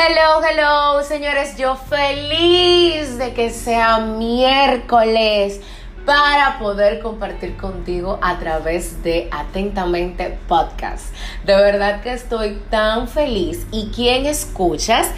Hello, hello, señores, yo feliz de que sea miércoles para poder compartir contigo a través de Atentamente Podcast. De verdad que estoy tan feliz y quien escuchas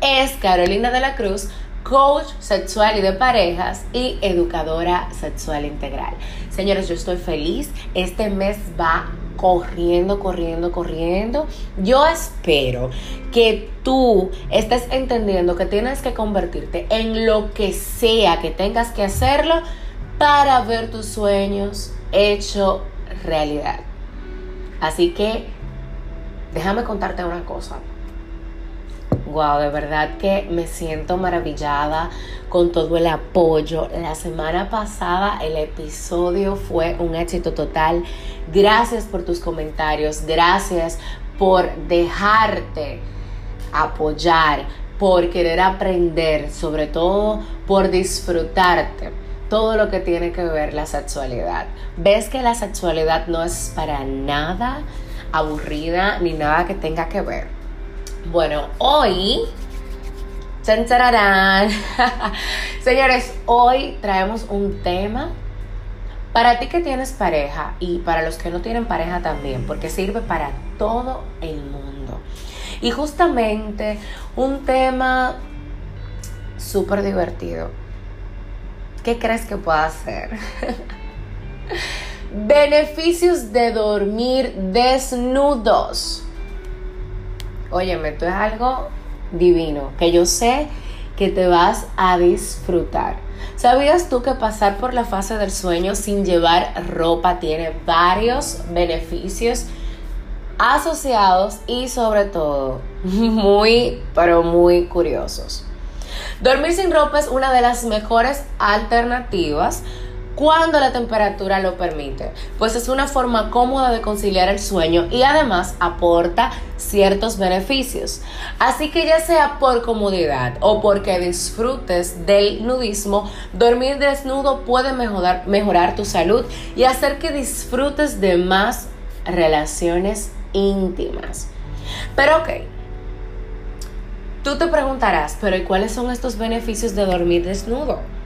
es Carolina de la Cruz, coach sexual y de parejas y educadora sexual integral. Señores, yo estoy feliz. Este mes va corriendo, corriendo, corriendo. Yo espero que tú estés entendiendo que tienes que convertirte en lo que sea que tengas que hacerlo para ver tus sueños hecho realidad. Así que déjame contarte una cosa. Wow, de verdad que me siento maravillada con todo el apoyo. La semana pasada el episodio fue un éxito total. Gracias por tus comentarios, gracias por dejarte apoyar, por querer aprender, sobre todo por disfrutarte todo lo que tiene que ver la sexualidad. Ves que la sexualidad no es para nada aburrida ni nada que tenga que ver bueno, hoy... Señores, hoy traemos un tema para ti que tienes pareja y para los que no tienen pareja también, porque sirve para todo el mundo. Y justamente un tema súper divertido. ¿Qué crees que pueda ser? Beneficios de dormir desnudos. Óyeme, esto es algo divino, que yo sé que te vas a disfrutar. ¿Sabías tú que pasar por la fase del sueño sin llevar ropa tiene varios beneficios asociados y sobre todo muy, pero muy curiosos? Dormir sin ropa es una de las mejores alternativas cuando la temperatura lo permite, pues es una forma cómoda de conciliar el sueño y además aporta ciertos beneficios. Así que ya sea por comodidad o porque disfrutes del nudismo, dormir desnudo puede mejorar, tu salud y hacer que disfrutes de más relaciones íntimas. Pero ok, tú te preguntarás, pero ¿y cuáles son estos beneficios de dormir desnudo?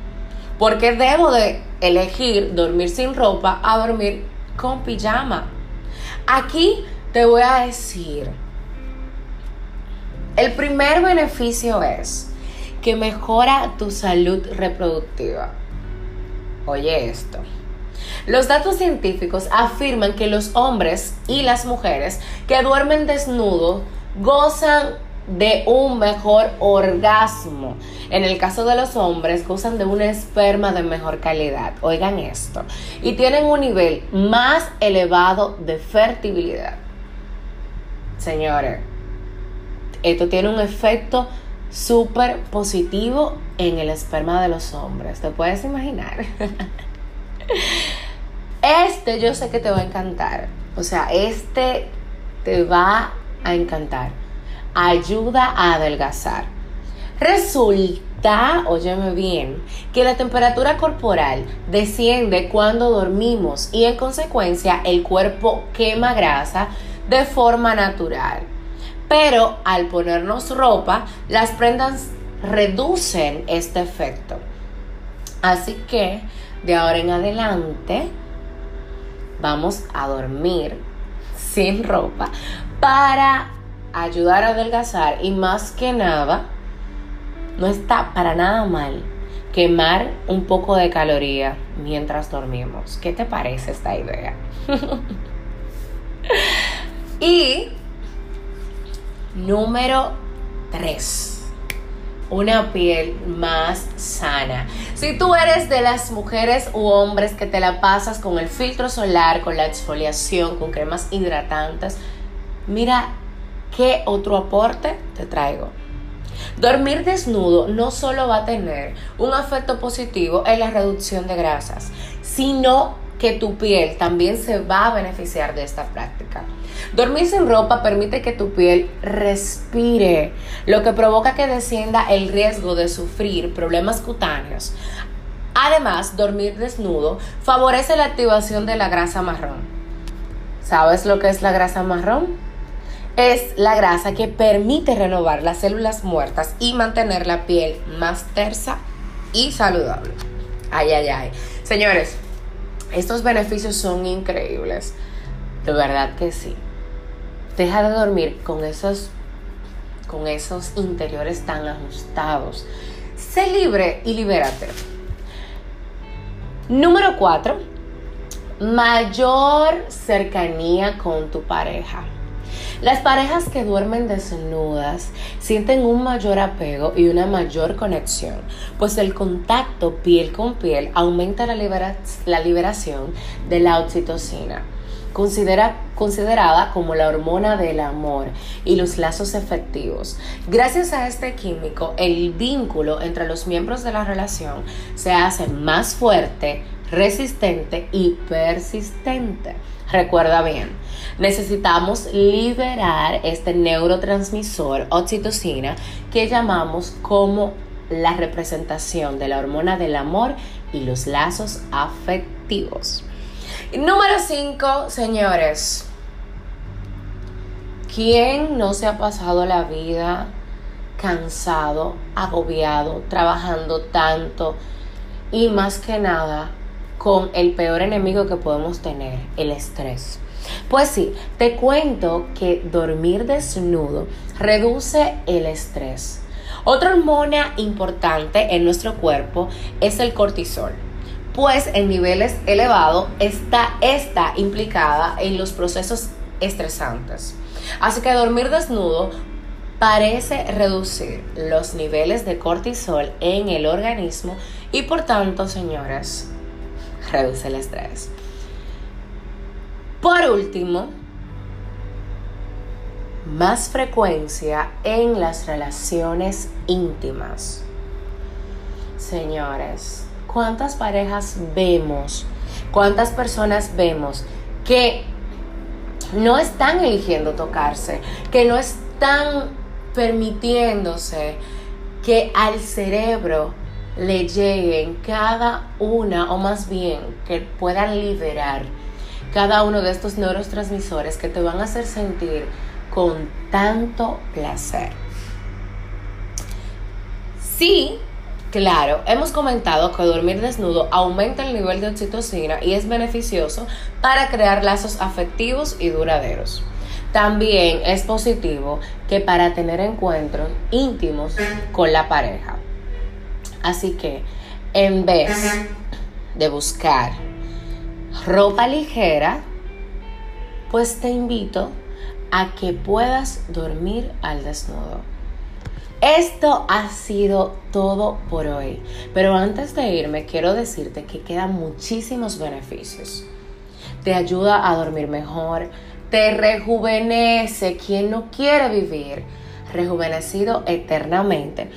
¿Por qué debo de elegir dormir sin ropa a dormir con pijama? Aquí te voy a decir, el primer beneficio es que mejora tu salud reproductiva. Oye esto. Los datos científicos afirman que los hombres y las mujeres que duermen desnudos gozan de un mejor orgasmo. En el caso de los hombres, gozan de un esperma de mejor calidad. Oigan esto. Y tienen un nivel más elevado de fertilidad. Señores, esto tiene un efecto súper positivo en el esperma de los hombres. ¿Te puedes imaginar? Este yo sé que te va a encantar. O sea, este te va a encantar ayuda a adelgazar. Resulta, óyeme bien, que la temperatura corporal desciende cuando dormimos y en consecuencia el cuerpo quema grasa de forma natural. Pero al ponernos ropa, las prendas reducen este efecto. Así que de ahora en adelante vamos a dormir sin ropa para ayudar a adelgazar y más que nada, no está para nada mal quemar un poco de caloría mientras dormimos. ¿Qué te parece esta idea? y número 3 una piel más sana. Si tú eres de las mujeres u hombres que te la pasas con el filtro solar, con la exfoliación, con cremas hidratantes, mira ¿qué otro aporte te traigo? Dormir desnudo no solo va a tener un efecto positivo en la reducción de grasas, sino que tu piel también se va a beneficiar de esta práctica. Dormir sin ropa permite que tu piel respire, lo que provoca que descienda el riesgo de sufrir problemas cutáneos. Además, dormir desnudo favorece la activación de la grasa marrón. ¿Sabes lo que es la grasa marrón? Es la grasa que permite renovar las células muertas y mantener la piel más tersa y saludable. Ay, ay, ay. Señores, estos beneficios son increíbles. De verdad que sí. Deja de dormir con esos con esos interiores tan ajustados. Sé libre y libérate. Número 4. Mayor cercanía con tu pareja. Las parejas que duermen desnudas sienten un mayor apego y una mayor conexión, pues el contacto piel con piel aumenta la, liberación de la oxitocina considera, considerada como la hormona del amor y los lazos efectivos. Gracias a este químico, el vínculo entre los miembros de la relación se hace más fuerte, resistente y persistente. Recuerda bien, necesitamos liberar este neurotransmisor oxitocina que llamamos como la representación de la hormona del amor y los lazos afectivos. Número 5, señores. ¿Quién no se ha pasado la vida cansado, agobiado, trabajando tanto y más que nada con el peor enemigo que podemos tener, el estrés? Pues sí, te cuento que dormir desnudo reduce el estrés. Otra hormona importante en nuestro cuerpo es el cortisol pues en niveles elevados está implicada en los procesos estresantes. Así que dormir desnudo parece reducir los niveles de cortisol en el organismo y por tanto, señores, reduce el estrés. Por último, más frecuencia en las relaciones íntimas. Señores, ¿Cuántas parejas vemos? ¿Cuántas personas vemos que no están eligiendo tocarse? Que no están permitiéndose que al cerebro le lleguen cada una, o más bien que puedan liberar cada uno de estos neurotransmisores que te van a hacer sentir con tanto placer. Sí, Claro, hemos comentado que dormir desnudo aumenta el nivel de oxitocina y es beneficioso para crear lazos afectivos y duraderos. También es positivo que para tener encuentros íntimos con la pareja. Así que en vez de buscar ropa ligera, pues te invito a que puedas dormir al desnudo. Esto ha sido todo por hoy, pero antes de irme quiero decirte que quedan muchísimos beneficios. Te ayuda a dormir mejor, te rejuvenece quien no quiere vivir rejuvenecido eternamente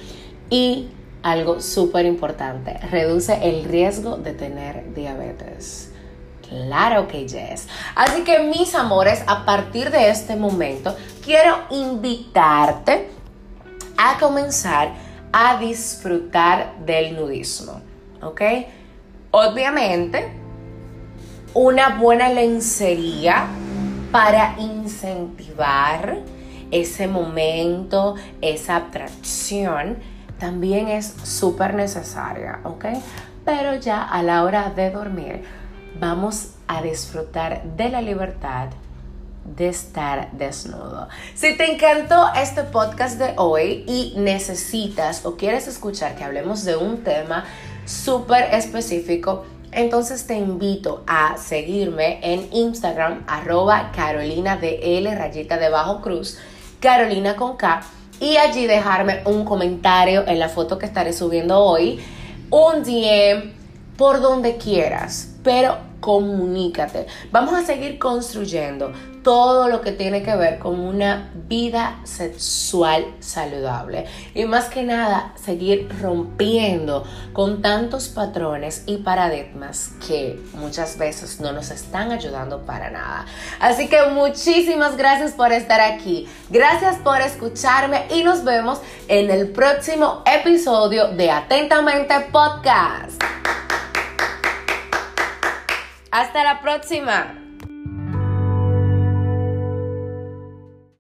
y algo súper importante, reduce el riesgo de tener diabetes. Claro que yes. Así que mis amores, a partir de este momento, quiero invitarte a comenzar a disfrutar del nudismo. ¿Ok? Obviamente, una buena lencería para incentivar ese momento, esa atracción, también es súper necesaria, ¿ok? Pero ya a la hora de dormir, vamos a disfrutar de la libertad de estar desnudo. Si te encantó este podcast de hoy y necesitas o quieres escuchar que hablemos de un tema súper específico, entonces te invito a seguirme en Instagram arroba carolina de L rayita de bajo cruz, Carolina con K, y allí dejarme un comentario en la foto que estaré subiendo hoy, un DM por donde quieras, pero comunícate. Vamos a seguir construyendo todo lo que tiene que ver con una vida sexual saludable. Y más que nada, seguir rompiendo con tantos patrones y paradigmas que muchas veces no nos están ayudando para nada. Así que muchísimas gracias por estar aquí. Gracias por escucharme y nos vemos en el próximo episodio de Atentamente Podcast. Hasta la próxima.